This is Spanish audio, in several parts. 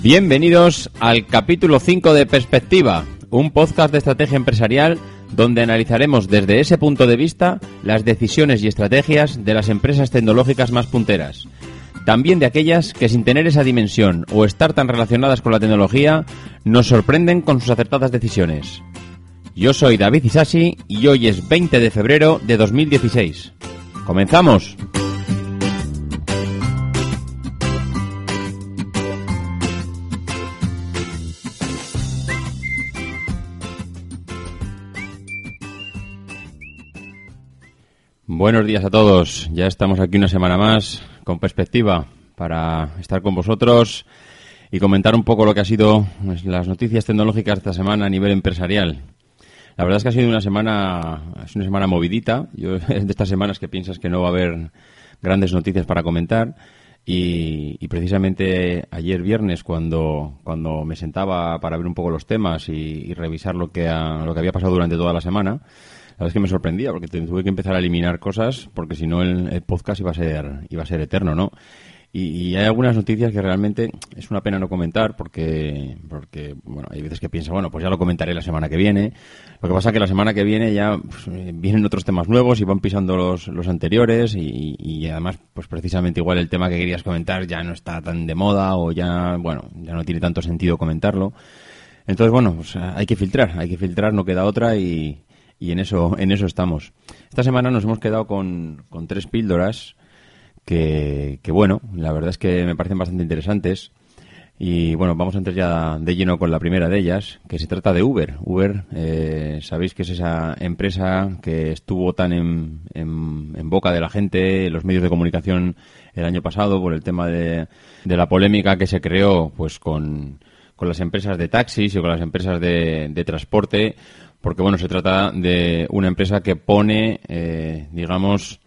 Bienvenidos al capítulo 5 de Perspectiva, un podcast de estrategia empresarial donde analizaremos desde ese punto de vista las decisiones y estrategias de las empresas tecnológicas más punteras. También de aquellas que sin tener esa dimensión o estar tan relacionadas con la tecnología nos sorprenden con sus acertadas decisiones. Yo soy David Isasi y hoy es 20 de febrero de 2016. ¡Comenzamos! Buenos días a todos. Ya estamos aquí una semana más con perspectiva para estar con vosotros y comentar un poco lo que ha sido pues, las noticias tecnológicas esta semana a nivel empresarial. La verdad es que ha sido una semana, es una semana movidita. Yo es de estas semanas que piensas que no va a haber grandes noticias para comentar. Y, precisamente ayer viernes, cuando, cuando me sentaba para ver un poco los temas y, y revisar lo que, ha, lo que había pasado durante toda la semana, la verdad es que me sorprendía porque tuve que empezar a eliminar cosas porque si no el, podcast iba a ser iba a ser eterno, ¿no? Y, hay algunas noticias que realmente es una pena no comentar porque porque bueno hay veces que pienso bueno pues ya lo comentaré la semana que viene. Lo que pasa es que la semana que viene ya pues, vienen otros temas nuevos y van pisando los, los anteriores y, y, además pues precisamente igual el tema que querías comentar ya no está tan de moda o ya bueno ya no tiene tanto sentido comentarlo. Entonces bueno pues hay que filtrar hay que filtrar no queda otra y y en eso, en eso estamos. Esta semana nos hemos quedado con, con tres píldoras que, que, bueno, la verdad es que me parecen bastante interesantes. Y bueno, vamos a entrar ya de lleno con la primera de ellas, que se trata de Uber. Uber, eh, sabéis que es esa empresa que estuvo tan en, boca de la gente, en los medios de comunicación el año pasado por el tema de, de la polémica que se creó pues con, con las empresas de taxis y con las empresas de, de transporte porque bueno, se trata de una empresa que pone, eh, digamos,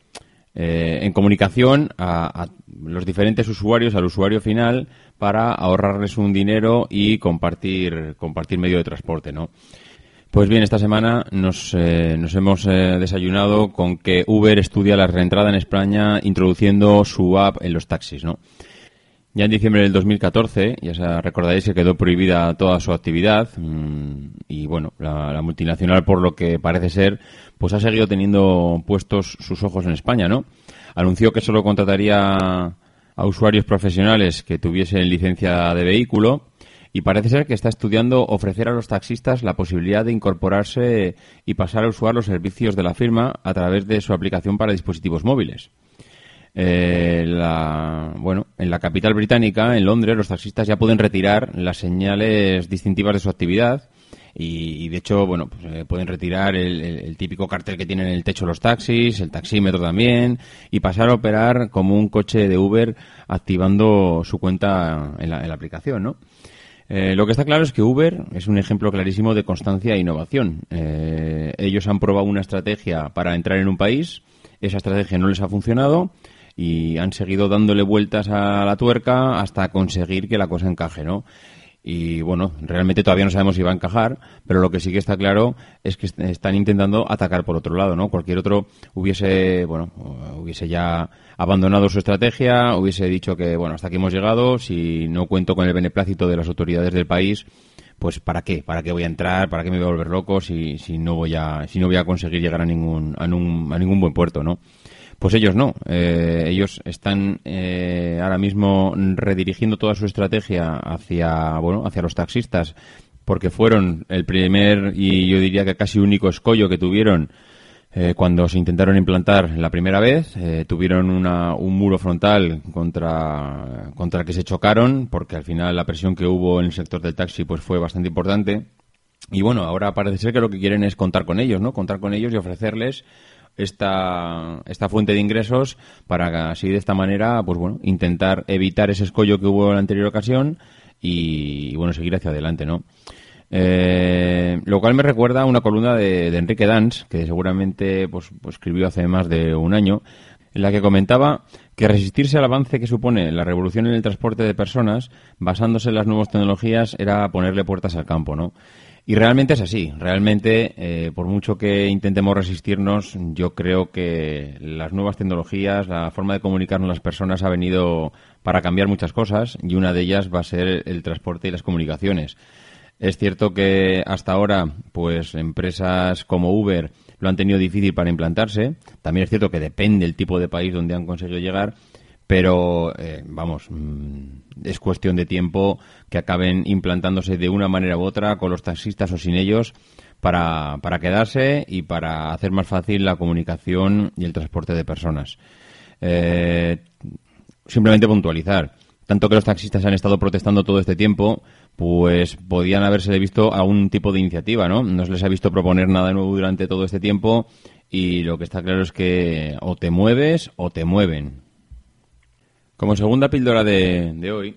eh, en comunicación a, a, los diferentes usuarios, al usuario final, para ahorrarles un dinero y compartir, compartir medio de transporte, ¿no? Pues bien, esta semana nos, eh, nos hemos eh, desayunado con que Uber estudia la reentrada en España introduciendo su app en los taxis, ¿no? Ya en diciembre del 2014, ya recordaréis que quedó prohibida toda su actividad mmm, y bueno, la, la, multinacional por lo que parece ser, pues ha seguido teniendo puestos sus ojos en España, ¿no? Anunció que solo contrataría a usuarios profesionales que tuviesen licencia de vehículo y parece ser que está estudiando ofrecer a los taxistas la posibilidad de incorporarse y pasar a usar los servicios de la firma a través de su aplicación para dispositivos móviles. Eh, la, bueno, en la capital británica, en Londres, los taxistas ya pueden retirar las señales distintivas de su actividad y, de hecho, bueno, pues, eh, pueden retirar el, típico cartel que tienen en el techo los taxis, el taxímetro también y pasar a operar como un coche de Uber activando su cuenta en la, en la aplicación, ¿no? Eh, lo que está claro es que Uber es un ejemplo clarísimo de constancia e innovación. Eh, ellos han probado una estrategia para entrar en un país, esa estrategia no les ha funcionado y han seguido dándole vueltas a la tuerca hasta conseguir que la cosa encaje, ¿no? Y bueno, realmente todavía no sabemos si va a encajar, pero lo que sí que está claro es que están intentando atacar por otro lado, ¿no? Cualquier otro hubiese, bueno, hubiese ya abandonado su estrategia, hubiese dicho que, bueno, hasta aquí hemos llegado, si no cuento con el beneplácito de las autoridades del país, pues ¿para qué? ¿Para qué voy a entrar? ¿Para qué me voy a volver loco si, si no voy a si no voy a conseguir llegar a ningún a, a ningún buen puerto, ¿no? Pues ellos no. Eh, ellos están eh, ahora mismo redirigiendo toda su estrategia hacia bueno hacia los taxistas porque fueron el primer y yo diría que casi único escollo que tuvieron eh, cuando se intentaron implantar la primera vez, eh, tuvieron una, un muro frontal contra, contra el que se chocaron, porque al final la presión que hubo en el sector del taxi pues fue bastante importante. Y bueno, ahora parece ser que lo que quieren es contar con ellos, ¿no? Contar con ellos y ofrecerles esta, esta fuente de ingresos para así de esta manera, pues bueno, intentar evitar ese escollo que hubo en la anterior ocasión y, bueno, seguir hacia adelante, ¿no? Eh, lo cual me recuerda a una columna de, Enrique Dans, que seguramente pues, pues, escribió hace más de un año, en la que comentaba que resistirse al avance que supone la revolución en el transporte de personas, basándose en las nuevas tecnologías, era ponerle puertas al campo, ¿no? Y realmente es así. Realmente, eh, por mucho que intentemos resistirnos, yo creo que las nuevas tecnologías, la forma de comunicarnos las personas ha venido para cambiar muchas cosas y una de ellas va a ser el transporte y las comunicaciones. Es cierto que hasta ahora, pues empresas como Uber lo han tenido difícil para implantarse. También es cierto que depende del tipo de país donde han conseguido llegar, pero eh, vamos, mm, es cuestión de tiempo que acaben implantándose de una manera u otra con los taxistas o sin ellos para, para quedarse y para hacer más fácil la comunicación y el transporte de personas. Eh, simplemente puntualizar tanto que los taxistas han estado protestando todo este tiempo, pues podían haberse visto algún tipo de iniciativa, ¿no? No se les ha visto proponer nada nuevo durante todo este tiempo y lo que está claro es que o te mueves o te mueven. Como segunda píldora de, hoy,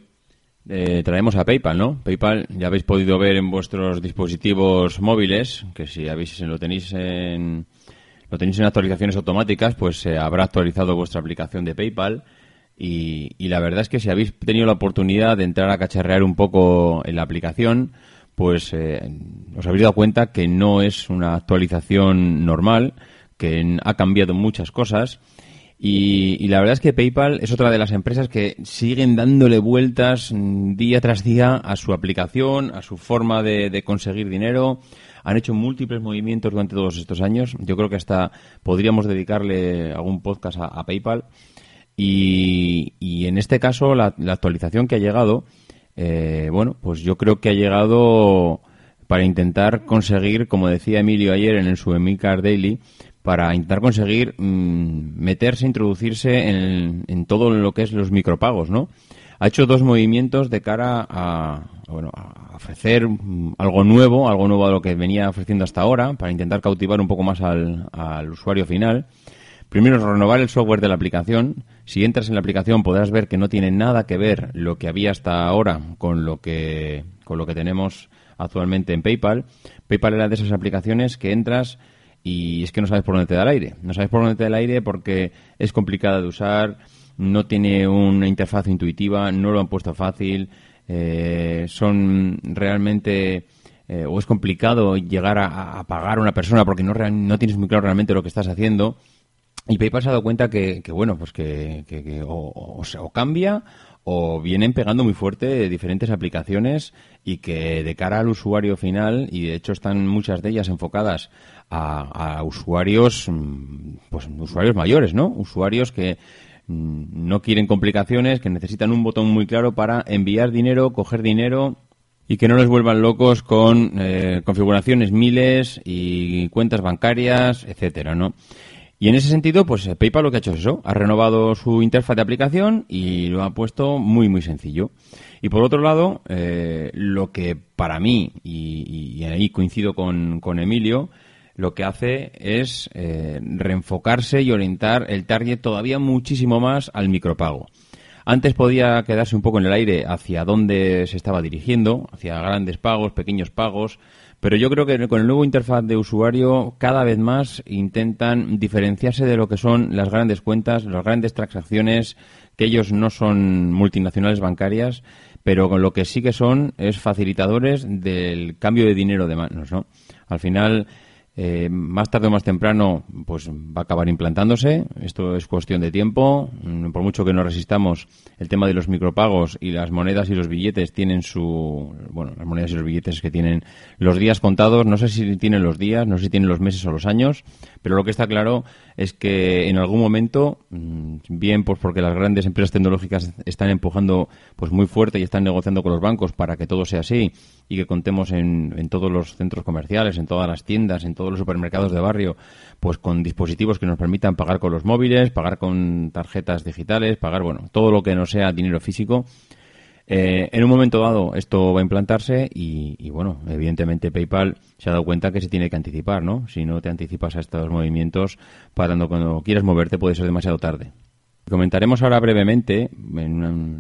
eh, traemos a PayPal, ¿no? PayPal ya habéis podido ver en vuestros dispositivos móviles, que si habéis, lo tenéis en lo tenéis en actualizaciones automáticas, pues se habrá actualizado vuestra aplicación de PayPal y, la verdad es que si habéis tenido la oportunidad de entrar a cacharrear un poco en la aplicación, pues eh, os habéis dado cuenta que no es una actualización normal, que ha cambiado muchas cosas. Y, la verdad es que PayPal es otra de las empresas que siguen dándole vueltas día tras día a su aplicación, a su forma de, conseguir dinero. Han hecho múltiples movimientos durante todos estos años. Yo creo que hasta podríamos dedicarle algún podcast a PayPal. Y, y en este caso, la, actualización que ha llegado, eh, bueno, pues yo creo que ha llegado para intentar conseguir, como decía Emilio ayer en el su Emilcar Daily, para intentar conseguir mm, meterse, introducirse en, en, todo lo que es los micropagos, ¿no? Ha hecho dos movimientos de cara a, bueno, a ofrecer mm, algo nuevo, algo nuevo a lo que venía ofreciendo hasta ahora, para intentar cautivar un poco más al, al usuario final. Primero, renovar el software de la aplicación. Si entras en la aplicación podrás ver que no tiene nada que ver lo que había hasta ahora con lo que, con lo que tenemos actualmente en PayPal. PayPal era de esas aplicaciones que entras y es que no sabes por dónde te da el aire. No sabes por dónde te da el aire porque es complicada de usar, no tiene una interfaz intuitiva, no lo han puesto fácil, eh, son realmente... Eh, o es complicado llegar a, pagar a una persona porque no, no tienes muy claro realmente lo que estás haciendo y PayPal se ha dado cuenta que, bueno, pues que, o, o, cambia o vienen pegando muy fuerte diferentes aplicaciones y que de cara al usuario final, y de hecho están muchas de ellas enfocadas a, usuarios, mm, pues usuarios mayores, ¿no? Usuarios que mm, no quieren complicaciones, que necesitan un botón muy claro para enviar dinero, coger dinero y que no les vuelvan locos con eh, configuraciones miles y cuentas bancarias, etcétera, ¿no? Y en ese sentido, pues eh, PayPal lo que ha hecho es eso, ha renovado su interfaz de aplicación y lo ha puesto muy, muy sencillo. Y por otro lado, eh, lo que para mí, y, ahí coincido con, Emilio, lo que hace es eh, reenfocarse y orientar el target todavía muchísimo más al micropago. Antes podía quedarse un poco en el aire hacia dónde se estaba dirigiendo, hacia grandes pagos, pequeños pagos, pero yo creo que con el nuevo interfaz de usuario cada vez más intentan diferenciarse de lo que son las grandes cuentas, las grandes transacciones, que ellos no son multinacionales bancarias, pero con lo que sí que son es facilitadores del cambio de dinero de manos, ¿no? Al final, eh, más tarde o más temprano, pues va a acabar implantándose. Esto es cuestión de tiempo. Mm, por mucho que nos resistamos, el tema de los micropagos y las monedas y los billetes tienen su, bueno, las monedas y los billetes que tienen los días contados. No sé si tienen los días, no sé si tienen los meses o los años, pero lo que está claro es que en algún momento, mm, bien pues porque las grandes empresas tecnológicas están empujando pues muy fuerte y están negociando con los bancos para que todo sea así y que contemos en, en todos los centros comerciales, en todas las tiendas, en todos los supermercados de barrio, pues con dispositivos que nos permitan pagar con los móviles, pagar con tarjetas digitales, pagar, bueno, todo lo que no sea dinero físico. Eh, en un momento dado esto va a implantarse y, bueno, evidentemente PayPal se ha dado cuenta que se tiene que anticipar, ¿no? Si no te anticipas a estos movimientos, para cuando quieras moverte puede ser demasiado tarde. Comentaremos ahora brevemente,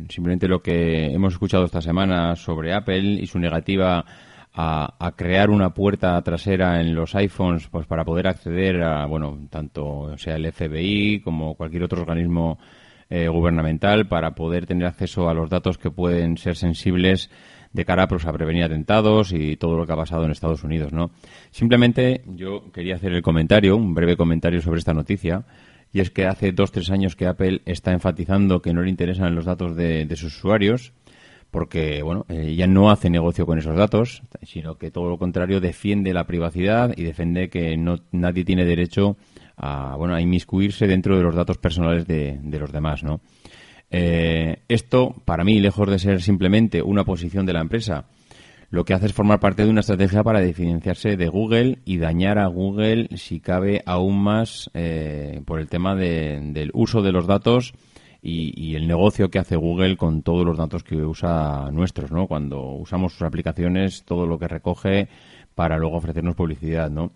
simplemente lo que hemos escuchado esta semana sobre Apple y su negativa a, crear una puerta trasera en los iPhones pues para poder acceder a, bueno, tanto sea el FBI como cualquier otro organismo eh, gubernamental para poder tener acceso a los datos que pueden ser sensibles de cara pues, a prevenir atentados y todo lo que ha pasado en Estados Unidos, ¿no? Simplemente yo quería hacer el comentario, un breve comentario sobre esta noticia, y es que hace dos tres años que Apple está enfatizando que no le interesan los datos de sus usuarios porque bueno, ella no hace negocio con esos datos, sino que todo lo contrario defiende la privacidad y defiende que no nadie tiene derecho a bueno a inmiscuirse dentro de los datos personales de, los demás, ¿no? Eh, esto, para mí, lejos de ser simplemente una posición de la empresa, lo que hace es formar parte de una estrategia para diferenciarse de Google y dañar a Google, si cabe, aún más eh, por el tema del uso de los datos y, el negocio que hace Google con todos los datos que usa nuestros, ¿no? Cuando usamos sus aplicaciones, todo lo que recoge para luego ofrecernos publicidad, ¿no?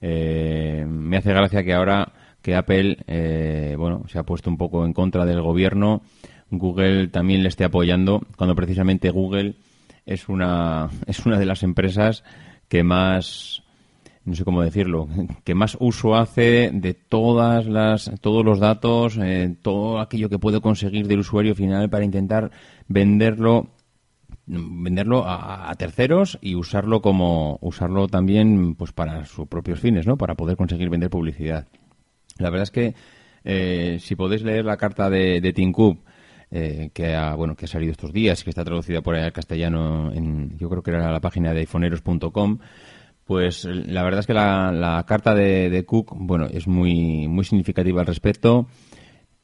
Eh, me hace gracia que ahora que Apple, eh, bueno, se ha puesto un poco en contra del gobierno, Google también le esté apoyando, cuando precisamente Google es una, es una de las empresas que más no sé cómo decirlo, que más uso hace de todas las, todos los datos, eh, todo aquello que puede conseguir del usuario final para intentar venderlo venderlo a, terceros y usarlo como usarlo también pues para sus propios fines no para poder conseguir vender publicidad. La verdad es que eh, si podéis leer la carta de, de Tim Cook eh, que ha bueno que ha salido estos días que está traducida por ahí al castellano en yo creo que era la página de iPhoneeros.com pues la verdad es que la, carta de, Cook, bueno, es muy, muy significativa al respecto,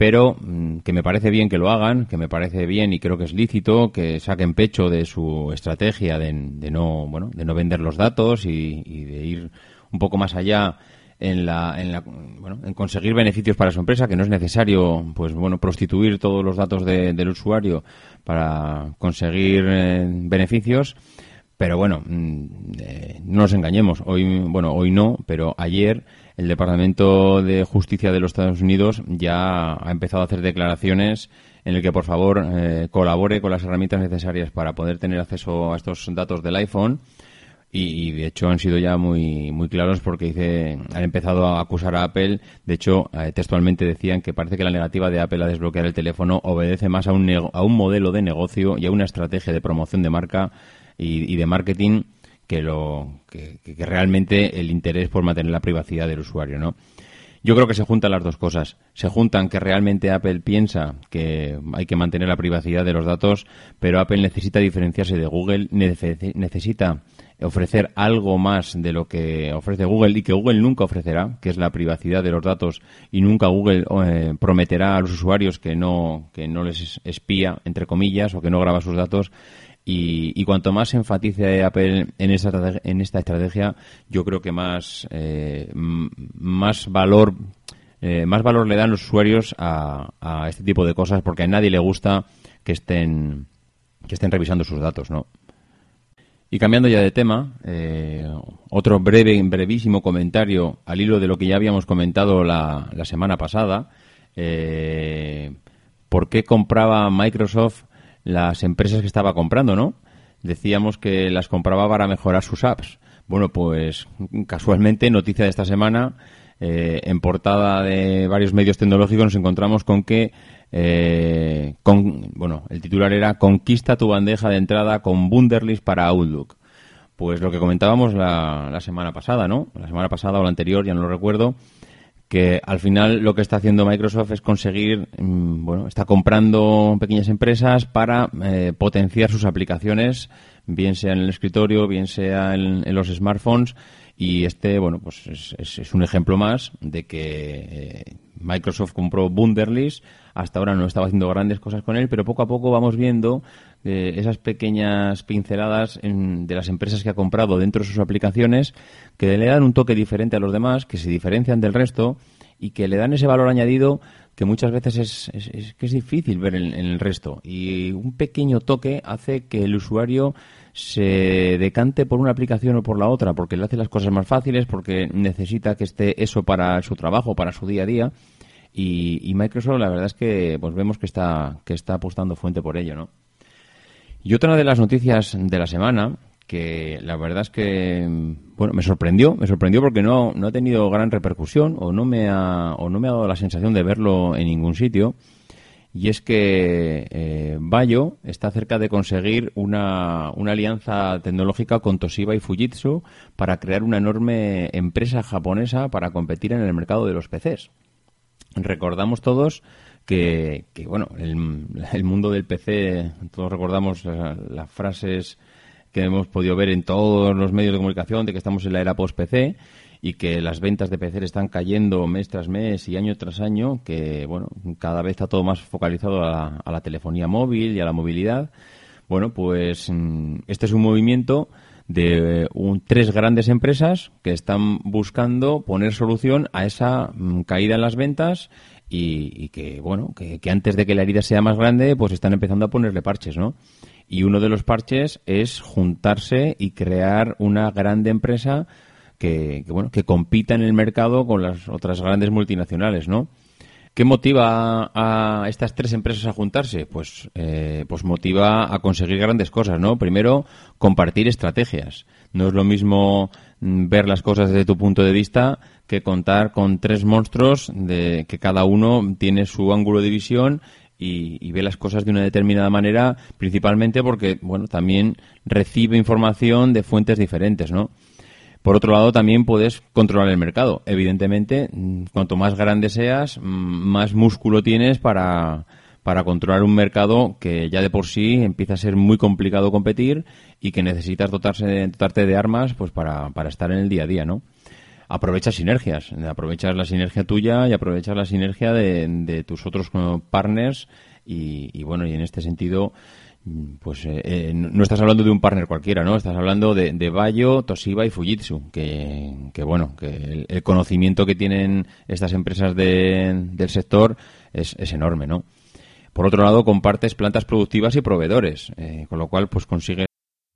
pero mm, que me parece bien que lo hagan, que me parece bien y creo que es lícito que saquen pecho de su estrategia de, no, bueno, de no vender los datos y, de ir un poco más allá en la, en la, bueno, en conseguir beneficios para su empresa, que no es necesario, pues bueno, prostituir todos los datos del usuario para conseguir eh, beneficios pero bueno, mm, eh, no nos engañemos. Hoy, bueno, hoy no, pero ayer el Departamento de Justicia de los Estados Unidos ya ha empezado a hacer declaraciones en el que por favor eh, colabore con las herramientas necesarias para poder tener acceso a estos datos del iPhone. Y, de hecho han sido ya muy muy claros porque dice han empezado a acusar a Apple de hecho eh, textualmente decían que parece que la negativa de Apple a desbloquear el teléfono obedece más a un a un modelo de negocio y a una estrategia de promoción de marca y, de marketing que, lo, que, realmente el interés por mantener la privacidad del usuario, ¿no? Yo creo que se juntan las dos cosas. Se juntan que realmente Apple piensa que hay que mantener la privacidad de los datos, pero Apple necesita diferenciarse de Google, necesita ofrecer algo más de lo que ofrece Google y que Google nunca ofrecerá, que es la privacidad de los datos y nunca Google eh, prometerá a los usuarios que no que no les espía entre comillas o que no graba sus datos y, cuanto más enfatice Apple en esta, en esta estrategia, yo creo que más, eh, más valor eh, más valor le dan los usuarios a, a, este tipo de cosas porque a nadie le gusta que estén que estén revisando sus datos, ¿no? Y cambiando ya de tema, eh, otro breve, brevísimo comentario al hilo de lo que ya habíamos comentado la, la semana pasada. ¿Por qué compraba Microsoft las empresas que estaba comprando, ¿no? Decíamos que las compraba para mejorar sus apps. Bueno, pues casualmente, noticia de esta semana, eh, en portada de varios medios tecnológicos nos encontramos con que, eh, bueno, el titular era Conquista tu bandeja de entrada con Wunderlist para Outlook. Pues lo que comentábamos la, la semana pasada, ¿no? La semana pasada o la anterior, ya no lo recuerdo, que al final lo que está haciendo Microsoft es conseguir, mm, bueno, está comprando pequeñas empresas para eh, potenciar sus aplicaciones, bien sea en el escritorio, bien sea en, los smartphones, y este, bueno, pues es, es, un ejemplo más de que eh, Microsoft compró Wunderlist. Hasta ahora no estaba haciendo grandes cosas con él, pero poco a poco vamos viendo esas pequeñas pinceladas en, de las empresas que ha comprado dentro de sus aplicaciones que le dan un toque diferente a los demás, que se diferencian del resto y que le dan ese valor añadido que muchas veces es, es, que es difícil ver en, en, el resto. Y un pequeño toque hace que el usuario se decante por una aplicación o por la otra, porque le hace las cosas más fáciles, porque necesita que esté eso para su trabajo, para su día a día. Y, y Microsoft, la verdad es que pues vemos que está, que está apostando fuente por ello, ¿no? Y otra de las noticias de la semana, que la verdad es que bueno me sorprendió me sorprendió porque no, no ha tenido gran repercusión o no me ha o no me ha dado la sensación de verlo en ningún sitio y es que eh, Bayo está cerca de conseguir una, una, alianza tecnológica con Toshiba y Fujitsu para crear una enorme empresa japonesa para competir en el mercado de los PCs. Recordamos todos que, que bueno, el, mundo del PC, todos recordamos las frases que hemos podido ver en todos los medios de comunicación de que estamos en la era post-PC y que las ventas de PC están cayendo mes tras mes y año tras año, que bueno, cada vez está todo más focalizado a la, telefonía móvil y a la movilidad. Bueno, pues mm, este es un movimiento de un, tres grandes empresas que están buscando poner solución a esa mm, caída en las ventas y, que bueno que, antes de que la herida sea más grande pues están empezando a ponerle parches no y uno de los parches es juntarse y crear una grande empresa que, que, bueno, que compita en el mercado con las otras grandes multinacionales, ¿no? ¿Qué motiva a, estas tres empresas a juntarse? Pues, eh, pues motiva a conseguir grandes cosas, ¿no? Primero, compartir estrategias. No es lo mismo mm, ver las cosas desde tu punto de vista que contar con tres monstruos de que cada uno tiene su ángulo de visión y, ve las cosas de una determinada manera, principalmente porque, bueno, también recibe información de fuentes diferentes, ¿no? Por otro lado, también puedes controlar el mercado. Evidentemente, mm, cuanto más grande seas, mm, más músculo tienes para, para controlar un mercado que ya de por sí empieza a ser muy complicado competir y que necesitas dotarse, dotarte de armas pues para, para estar en el día a día, ¿no? Aprovechas sinergias, aprovechas la sinergia tuya y aprovechas la sinergia de, de tus otros partners y, bueno, y en este sentido pues eh, eh, no estás hablando de un partner cualquiera, ¿no? Estás hablando de, Bayo, Toshiba y Fujitsu, que, que bueno, que el, conocimiento que tienen estas empresas de, del sector es, es, enorme, ¿no? Por otro lado, compartes plantas productivas y proveedores, eh, con lo cual, pues consigues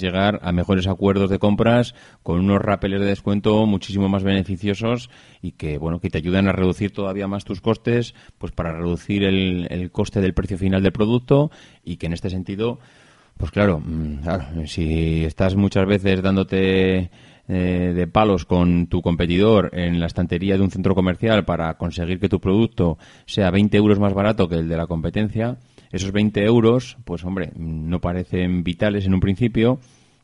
llegar a mejores acuerdos de compras con unos rapeles de descuento muchísimo más beneficiosos y que bueno que te ayudan a reducir todavía más tus costes pues para reducir el, el coste del precio final del producto y que en este sentido Pues claro, mm, si estás muchas veces dándote eh, de palos con tu competidor en la estantería de un centro comercial para conseguir que tu producto sea 20 euros más barato que el de la competencia, esos 20 euros, pues hombre, no parecen vitales en un principio,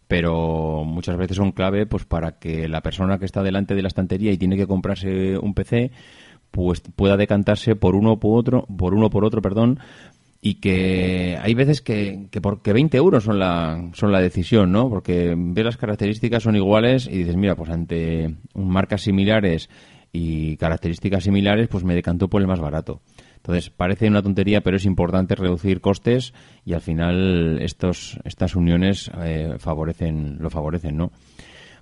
pero muchas veces son clave pues para que la persona que está delante de la estantería y tiene que comprarse un PC pues pueda decantarse por uno por otro, por uno por otro, perdón, y que hay veces que, que porque 20 euros son la, son la decisión, ¿no? Porque ves las características son iguales y dices, mira, pues ante marcas similares y características similares, pues me decanto por el más barato. Entonces, parece una tontería, pero es importante reducir costes y al final estos, estas uniones eh, favorecen, lo favorecen, ¿no?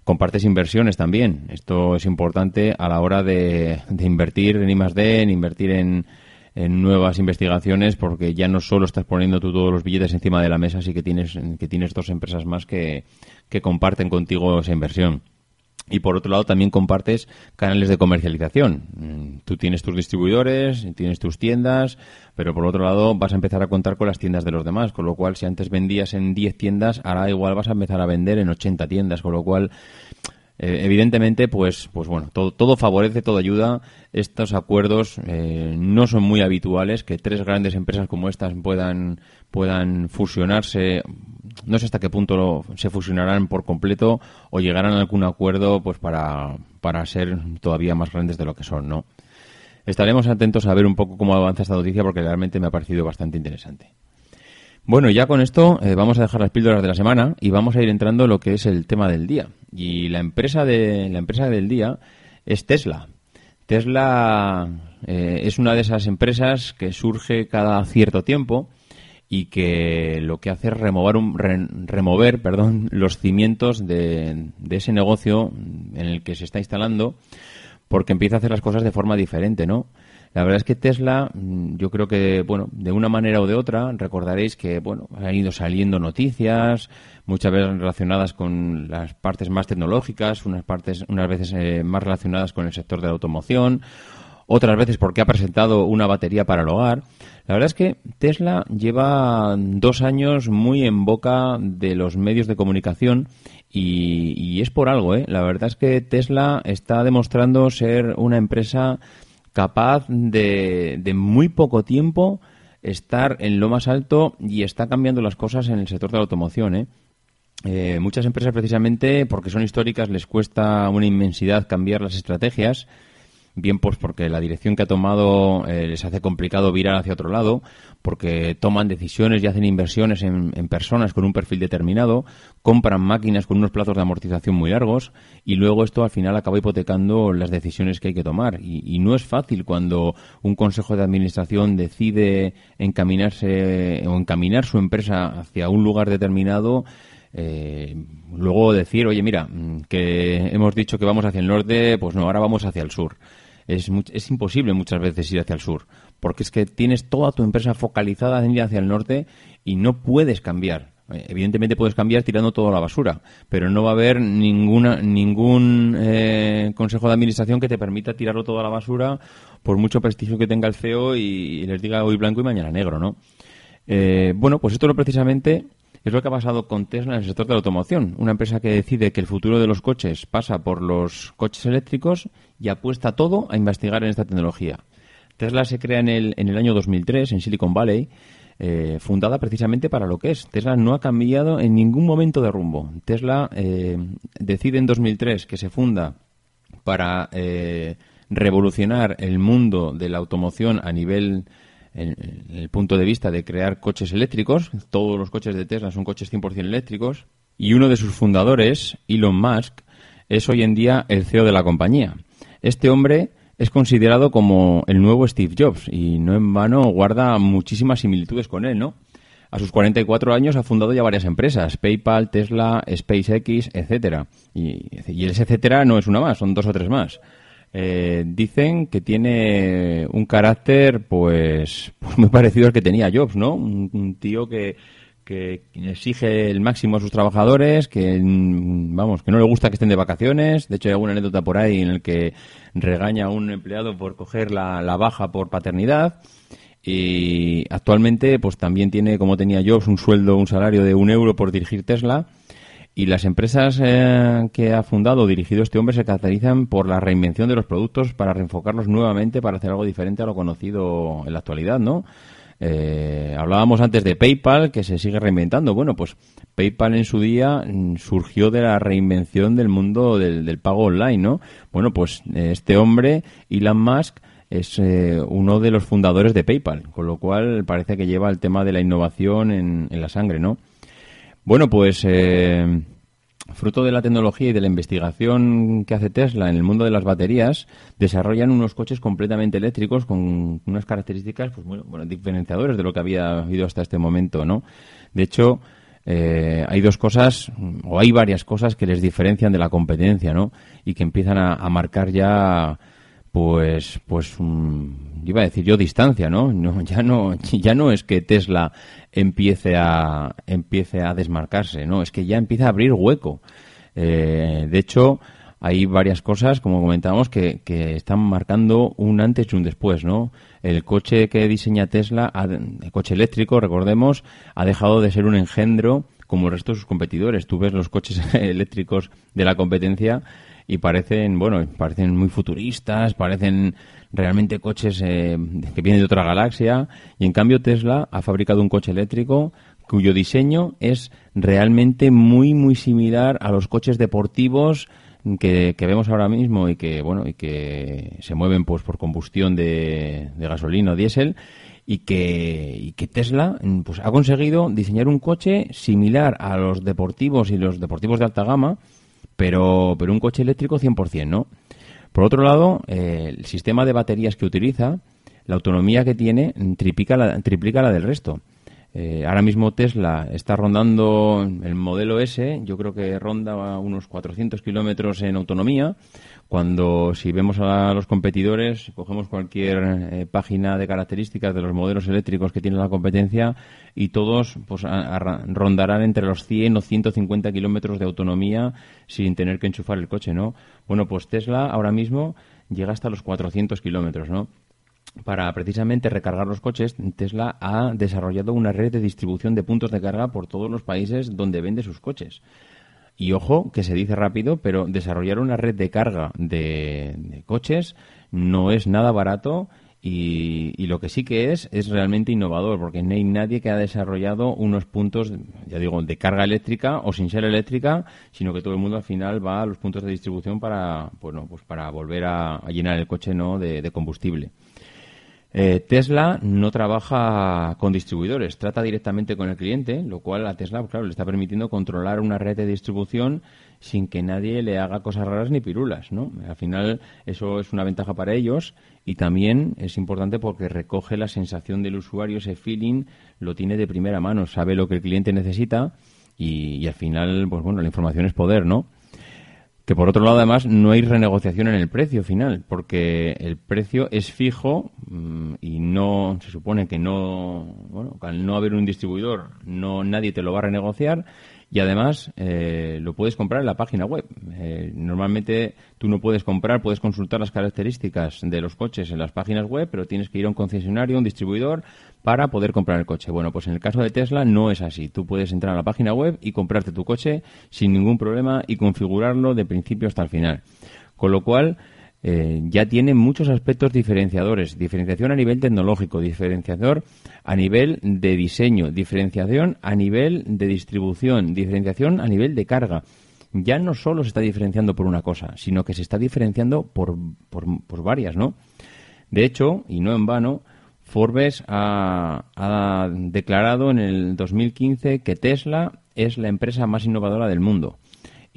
Compartes inversiones también. Esto es importante a la hora de, invertir en I+.D., en invertir en, en nuevas investigaciones porque ya no solo estás poniendo tú todos los billetes encima de la mesa, sí que tienes, que tienes dos empresas más que, que comparten contigo esa inversión. Y por otro lado también compartes canales de comercialización. Mm, tú tienes tus distribuidores, tienes tus tiendas, pero por otro lado vas a empezar a contar con las tiendas de los demás, con lo cual si antes vendías en 10 tiendas, ahora igual vas a empezar a vender en 80 tiendas, con lo cual eh, evidentemente, pues, pues bueno, todo, todo, favorece, todo ayuda. Estos acuerdos eh, no son muy habituales que tres grandes empresas como estas puedan, puedan fusionarse. No sé hasta qué punto se fusionarán por completo o llegarán a algún acuerdo, pues para, para ser todavía más grandes de lo que son, ¿no? Estaremos atentos a ver un poco cómo avanza esta noticia porque realmente me ha parecido bastante interesante. Bueno, ya con esto eh, vamos a dejar las píldoras de la semana y vamos a ir entrando en lo que es el tema del día. Y la empresa de la empresa del día es Tesla. Tesla eh, es una de esas empresas que surge cada cierto tiempo y que lo que hace es remover, un, remover perdón, los cimientos de, de ese negocio en el que se está instalando porque empieza a hacer las cosas de forma diferente, ¿no? La verdad es que Tesla, mm, yo creo que, bueno, de una manera o de otra, recordaréis que, bueno, han ido saliendo noticias, muchas veces relacionadas con las partes más tecnológicas, unas partes, unas veces eh, más relacionadas con el sector de la automoción, otras veces porque ha presentado una batería para el hogar. La verdad es que Tesla lleva dos años muy en boca de los medios de comunicación y, y es por algo, ¿eh? La verdad es que Tesla está demostrando ser una empresa capaz de, de muy poco tiempo estar en lo más alto y está cambiando las cosas en el sector de la automoción. ¿eh? Eh, muchas empresas precisamente porque son históricas les cuesta una inmensidad cambiar las estrategias bien pues porque la dirección que ha tomado eh, les hace complicado virar hacia otro lado, porque toman decisiones y hacen inversiones en, personas con un perfil determinado, compran máquinas con unos plazos de amortización muy largos y luego esto al final acaba hipotecando las decisiones que hay que tomar. Y, no es fácil cuando un consejo de administración decide encaminarse o encaminar su empresa hacia un lugar determinado. Eh, luego decir, oye, mira, mm, que hemos dicho que vamos hacia el norte, pues no, ahora vamos hacia el sur es, es imposible muchas veces ir hacia el sur, porque es que tienes toda tu empresa focalizada en ir hacia el norte y no puedes cambiar. Eh, evidentemente puedes cambiar tirando todo a la basura, pero no va a haber ninguna, ningún eh, consejo de administración que te permita tirarlo todo a la basura por mucho prestigio que tenga el CEO y, les diga hoy blanco y mañana negro, ¿no? Eh, bueno, pues esto lo precisamente es lo que ha pasado con Tesla en el sector de la automoción. Una empresa que decide que el futuro de los coches pasa por los coches eléctricos y apuesta todo a investigar en esta tecnología. Tesla se crea en el, en el año 2003 en Silicon Valley, eh, fundada precisamente para lo que es. Tesla no ha cambiado en ningún momento de rumbo. Tesla eh, decide en 2003 que se funda para eh, revolucionar el mundo de la automoción a nivel en, el punto de vista de crear coches eléctricos. Todos los coches de Tesla son coches 100% eléctricos. Y uno de sus fundadores, Elon Musk, es hoy en día el CEO de la compañía. Este hombre es considerado como el nuevo Steve Jobs y no en vano guarda muchísimas similitudes con él, ¿no? A sus 44 años ha fundado ya varias empresas, PayPal, Tesla, SpaceX, etcétera. Y, y ese etcétera no es una más, son dos o tres más. Eh, dicen que tiene un carácter pues, pues, muy parecido al que tenía Jobs, ¿no? Un, tío que, que exige el máximo a sus trabajadores, que vamos, que no le gusta que estén de vacaciones. De hecho, hay alguna anécdota por ahí en el que regaña a un empleado por coger la, baja por paternidad. Y actualmente, pues también tiene, como tenía Jobs, un sueldo, un salario de un euro por dirigir Tesla. Y las empresas eh, que ha fundado o dirigido este hombre se caracterizan por la reinvención de los productos para reenfocarlos nuevamente para hacer algo diferente a lo conocido en la actualidad, ¿no? Eh, hablábamos antes de PayPal, que se sigue reinventando. Bueno, pues PayPal en su día mm, surgió de la reinvención del mundo del, pago online, ¿no? Bueno, pues eh, este hombre, Elon Musk, es eh, uno de los fundadores de PayPal, con lo cual parece que lleva el tema de la innovación en la sangre, ¿no? Bueno, pues fruto de la tecnología y de la investigación que hace Tesla en el mundo de las baterías, desarrollan unos coches completamente eléctricos con unas características pues, bueno, diferenciadores de lo que había habido hasta este momento, ¿no? De hecho, eh, hay dos cosas, o hay varias cosas que les diferencian de la competencia, ¿no? Y que empiezan a, marcar ya, pues, pues, iba a decir yo distancia, ¿no? ¿no? Ya no, ya no es que Tesla empiece a, empiece a desmarcarse, ¿no? Es que ya empieza a abrir hueco. Eh, de hecho, hay varias cosas, como comentábamos, que, que, están marcando un antes y un después, ¿no? El coche que diseña Tesla, el coche eléctrico, recordemos, ha dejado de ser un engendro como el resto de sus competidores. Tú ves los coches eléctricos de la competencia y parecen, bueno, parecen muy futuristas, parecen realmente coches eh, que vienen de otra galaxia. Y en cambio Tesla ha fabricado un coche eléctrico cuyo diseño es realmente muy, muy similar a los coches deportivos que, vemos ahora mismo y que, bueno, y que se mueven pues por combustión de, gasolina o diésel y que, y que Tesla pues, ha conseguido diseñar un coche similar a los deportivos y los deportivos de alta gama, pero, pero un coche eléctrico 100%, ¿no? Por otro lado, eh, el sistema de baterías que utiliza, la autonomía que tiene, triplica la, triplica la del resto. Eh, ahora mismo Tesla está rondando el modelo S, yo creo que ronda unos 400 kilómetros en autonomía, cuando si vemos a los competidores, cogemos cualquier eh, página de características de los modelos eléctricos que tiene la competencia y todos pues, rondarán entre los 100 o 150 kilómetros de autonomía sin tener que enchufar el coche, ¿no? Bueno, pues Tesla ahora mismo llega hasta los 400 kilómetros, ¿no? Para precisamente recargar los coches, Tesla ha desarrollado una red de distribución de puntos de carga por todos los países donde vende sus coches. Y ojo, que se dice rápido, pero desarrollar una red de carga de, coches no es nada barato y, lo que sí que es es realmente innovador, porque no hay nadie que ha desarrollado unos puntos, ya digo, de carga eléctrica o sin ser eléctrica, sino que todo el mundo al final va a los puntos de distribución para, bueno, pues para volver a, llenar el coche no de combustible. Eh, Tesla no trabaja con distribuidores, trata directamente con el cliente, lo cual a Tesla, claro, le está permitiendo controlar una red de distribución sin que nadie le haga cosas raras ni pirulas, ¿no? Al final eso es una ventaja para ellos y también es importante porque recoge la sensación del usuario, ese feeling lo tiene de primera mano, sabe lo que el cliente necesita y, y al final, pues bueno, la información es poder, ¿no? Que por otro lado, además, no hay renegociación en el precio final, porque el precio es fijo y no se supone que no, bueno, al no haber un distribuidor, no nadie te lo va a renegociar y además eh, lo puedes comprar en la página web. Eh, normalmente tú no puedes comprar, puedes consultar las características de los coches en las páginas web, pero tienes que ir a un concesionario, un distribuidor, para poder comprar el coche. Bueno, pues en el caso de Tesla no es así. Tú puedes entrar a la página web y comprarte tu coche sin ningún problema y configurarlo de principio hasta el final. Con lo cual, eh, ya tiene muchos aspectos diferenciadores. Diferenciación a nivel tecnológico, diferenciador a nivel de diseño, diferenciación a nivel de distribución, diferenciación a nivel de carga. Ya no solo se está diferenciando por una cosa, sino que se está diferenciando por, por, varias, ¿no? De hecho, y no en vano, Forbes ha, ha declarado en el 2015 que Tesla es la empresa más innovadora del mundo.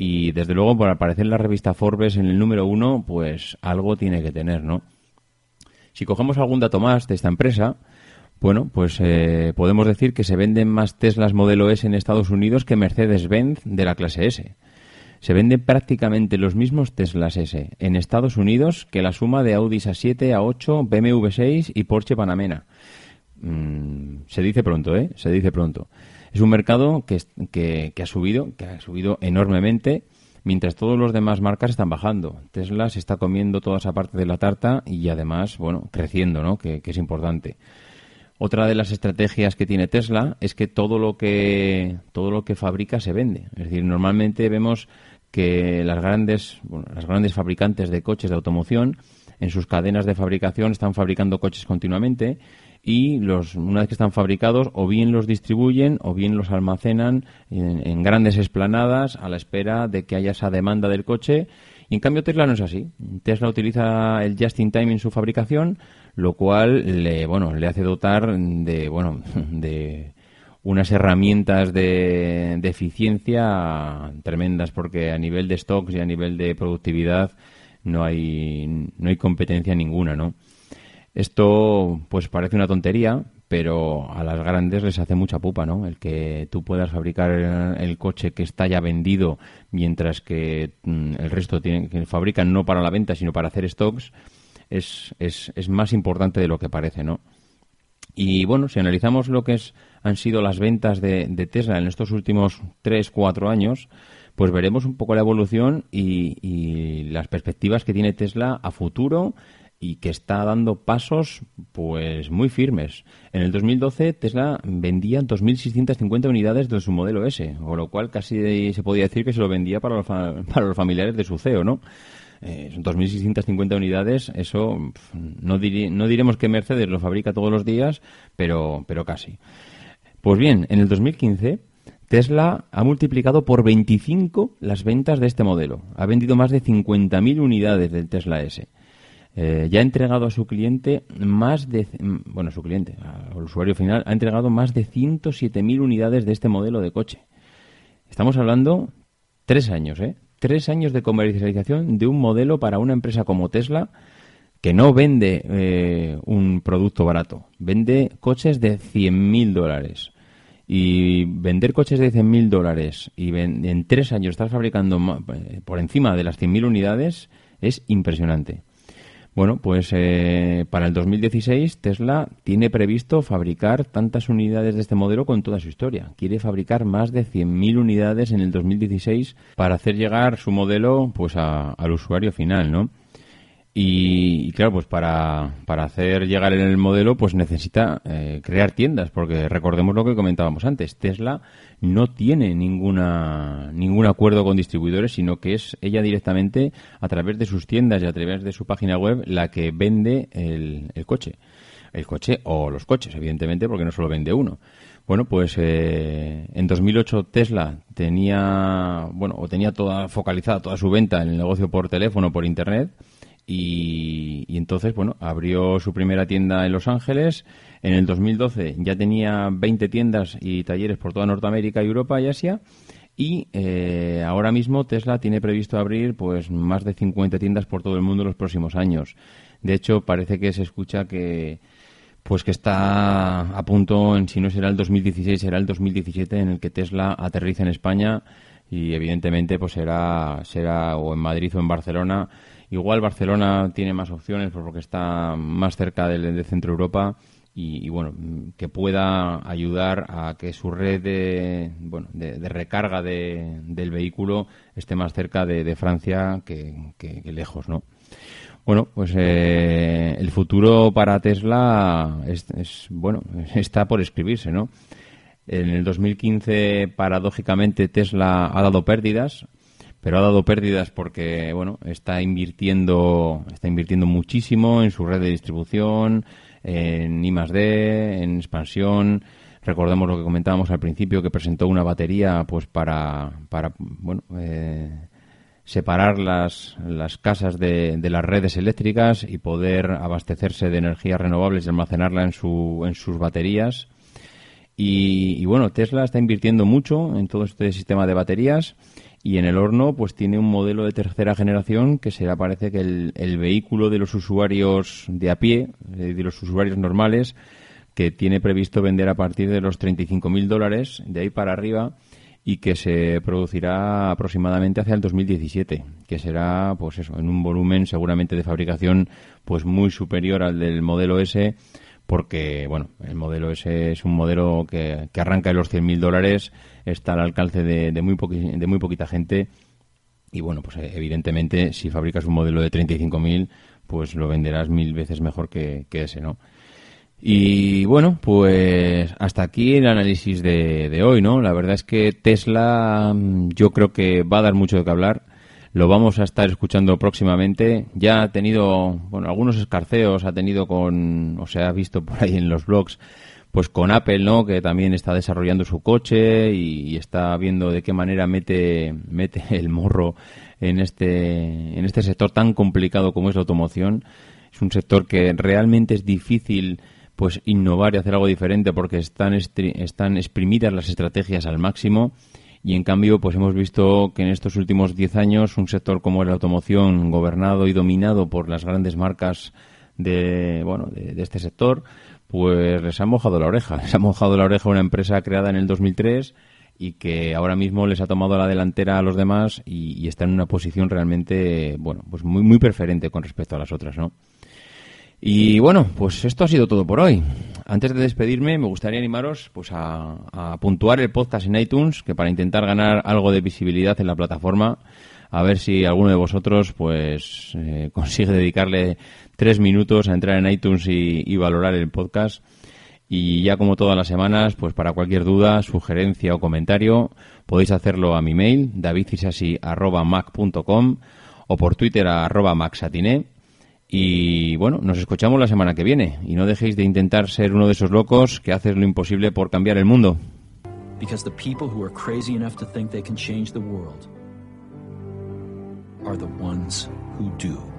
Y desde luego, por aparecer en la revista Forbes en el número uno, pues algo tiene que tener, ¿no? Si cogemos algún dato más de esta empresa, bueno, pues eh, podemos decir que se venden más Teslas modelo S en Estados Unidos que Mercedes-Benz de la clase S. Se venden prácticamente los mismos Teslas S en Estados Unidos que la suma de Audi A7, A8, BMW 6 y Porsche Panamera. Mm, se dice pronto, ¿eh? Se dice pronto. Es un mercado que, que, ha subido, que ha subido enormemente, mientras todos los demás marcas están bajando. Tesla se está comiendo toda esa parte de la tarta y además, bueno, creciendo, ¿no? Que, es importante. Otra de las estrategias que tiene Tesla es que todo lo que todo lo que fabrica se vende. Es decir, normalmente vemos que las grandes las grandes fabricantes de coches de automoción en sus cadenas de fabricación están fabricando coches continuamente y los, una vez que están fabricados o bien los distribuyen o bien los almacenan en, grandes esplanadas a la espera de que haya esa demanda del coche. Y en cambio Tesla no es así. Tesla utiliza el just in time en su fabricación, lo cual le, bueno, le hace dotar de, bueno, de unas herramientas de, de eficiencia tremendas porque a nivel de stocks y a nivel de productividad no hay, no hay competencia ninguna, ¿no? Esto, pues parece una tontería, pero a las grandes les hace mucha pupa, ¿no? El que tú puedas fabricar el coche que está ya vendido, mientras que mm, el resto tienen, que fabrican no para la venta, sino para hacer stocks, es, es, es más importante de lo que parece, ¿no? Y bueno, si analizamos lo que es, han sido las ventas de, Tesla en estos últimos 3, 4 años, pues veremos un poco la evolución y, las perspectivas que tiene Tesla a futuro y que está dando pasos pues muy firmes. En el 2012 Tesla vendía 2.650 unidades de su modelo S, con lo cual casi se podía decir que se lo vendía para los, para los familiares de su CEO, ¿no? Eh, son 2.650 unidades, eso no, no diremos que Mercedes lo fabrica todos los días, pero, pero casi. Pues bien, en el 2015 Tesla ha multiplicado por 25 las ventas de este modelo. Ha vendido más de 50.000 unidades del Tesla S. Eh, ya ha entregado a su cliente más de, mm, bueno, su cliente, al usuario final, ha entregado más de 107.000 unidades de este modelo de coche. Estamos hablando tres años, ¿eh? Tres años de comercialización de un modelo para una empresa como Tesla que no vende eh, un producto barato, vende coches de 100.000 dólares. Y vender coches de 100.000 dólares y en tres años estar fabricando eh, por encima de las 100.000 unidades es impresionante. Bueno, pues eh, para el 2016 Tesla tiene previsto fabricar tantas unidades de este modelo con toda su historia. Quiere fabricar más de 100.000 unidades en el 2016 para hacer llegar su modelo pues al usuario final, ¿no? Y, claro, pues para, para, hacer llegar el modelo, pues necesita eh, crear tiendas, porque recordemos lo que comentábamos antes, Tesla no tiene ninguna, ningún acuerdo con distribuidores, sino que es ella directamente a través de sus tiendas y a través de su página web la que vende el, el coche. El coche o los coches, evidentemente, porque no solo vende uno. Bueno, pues eh, en 2008 Tesla tenía, bueno, o tenía toda focalizada toda su venta en el negocio por teléfono, por internet y, entonces, bueno, abrió su primera tienda en Los Ángeles. En el 2012 ya tenía 20 tiendas y talleres por toda Norteamérica, Europa y Asia. Y eh, ahora mismo Tesla tiene previsto abrir pues más de 50 tiendas por todo el mundo en los próximos años. De hecho, parece que se escucha que pues que está a punto, en, si no será el 2016, será el 2017 en el que Tesla aterriza en España y evidentemente pues será será o en Madrid o en Barcelona Igual Barcelona tiene más opciones porque está más cerca del, centro Europa y, bueno, que pueda ayudar a que su red de, bueno, de, recarga del vehículo esté más cerca de, Francia que, lejos, ¿no? Bueno, pues eh, el futuro para Tesla es, bueno, está por escribirse, ¿no? En el 2015, paradójicamente, Tesla ha dado pérdidas, pero ha dado pérdidas porque bueno está invirtiendo está invirtiendo muchísimo en su red de distribución en I D en expansión. Recordemos lo que comentábamos al principio que presentó una batería pues para para bueno eh, separar las, las casas de, de, las redes eléctricas y poder abastecerse de energías renovables y almacenarla en su en sus baterías. Y, y bueno Tesla está invirtiendo mucho en todo este sistema de baterías y en el horno pues tiene un modelo de tercera generación que será parece que el, vehículo de los usuarios de a pie, eh, de los usuarios normales, que tiene previsto vender a partir de los 35.000 dólares, de ahí para arriba, y que se producirá aproximadamente hacia el 2017, que será pues eso, en un volumen seguramente de fabricación pues muy superior al del modelo S, porque bueno, el modelo S es un modelo que, que arranca en los 100.000 dólares está al alcance de, muy, de muy poquita gente y bueno, pues eh, evidentemente si fabricas un modelo de 35.000 pues lo venderás mil veces mejor que, ese, ¿no? Y bueno, pues hasta aquí el análisis de, de, hoy, ¿no? La verdad es que Tesla mm, yo creo que va a dar mucho de qué hablar. Lo vamos a estar escuchando próximamente. Ya ha tenido, bueno, algunos escarceos ha tenido con, o se ha visto por ahí en los blogs, pues con Apple, ¿no? Que también está desarrollando su coche y, está viendo de qué manera mete, mete el morro en este, en este sector tan complicado como es la automoción. Es un sector que realmente es difícil pues innovar y hacer algo diferente porque están, están exprimidas las estrategias al máximo y en cambio pues hemos visto que en estos últimos 10 años un sector como la automoción gobernado y dominado por las grandes marcas de bueno de, este sector pues les ha mojado la oreja les ha mojado la oreja una empresa creada en el 2003 y que ahora mismo les ha tomado la delantera a los demás y, está en una posición realmente bueno pues muy muy preferente con respecto a las otras no y bueno, pues esto ha sido todo por hoy. Antes de despedirme, me gustaría animaros pues a, puntuar el podcast en iTunes, que para intentar ganar algo de visibilidad en la plataforma, a ver si alguno de vosotros pues eh, consigue dedicarle tres minutos a entrar en iTunes y, valorar el podcast. Y ya como todas las semanas, pues para cualquier duda, sugerencia o comentario, podéis hacerlo a mi mail, davidcisasi.mac.com o por Twitter a arroba maxatiné y bueno, nos escuchamos la semana que viene. Y no dejéis de intentar ser uno de esos locos que haces lo imposible por cambiar el mundo. Because the people who are crazy enough to think they can change the world are the ones who do.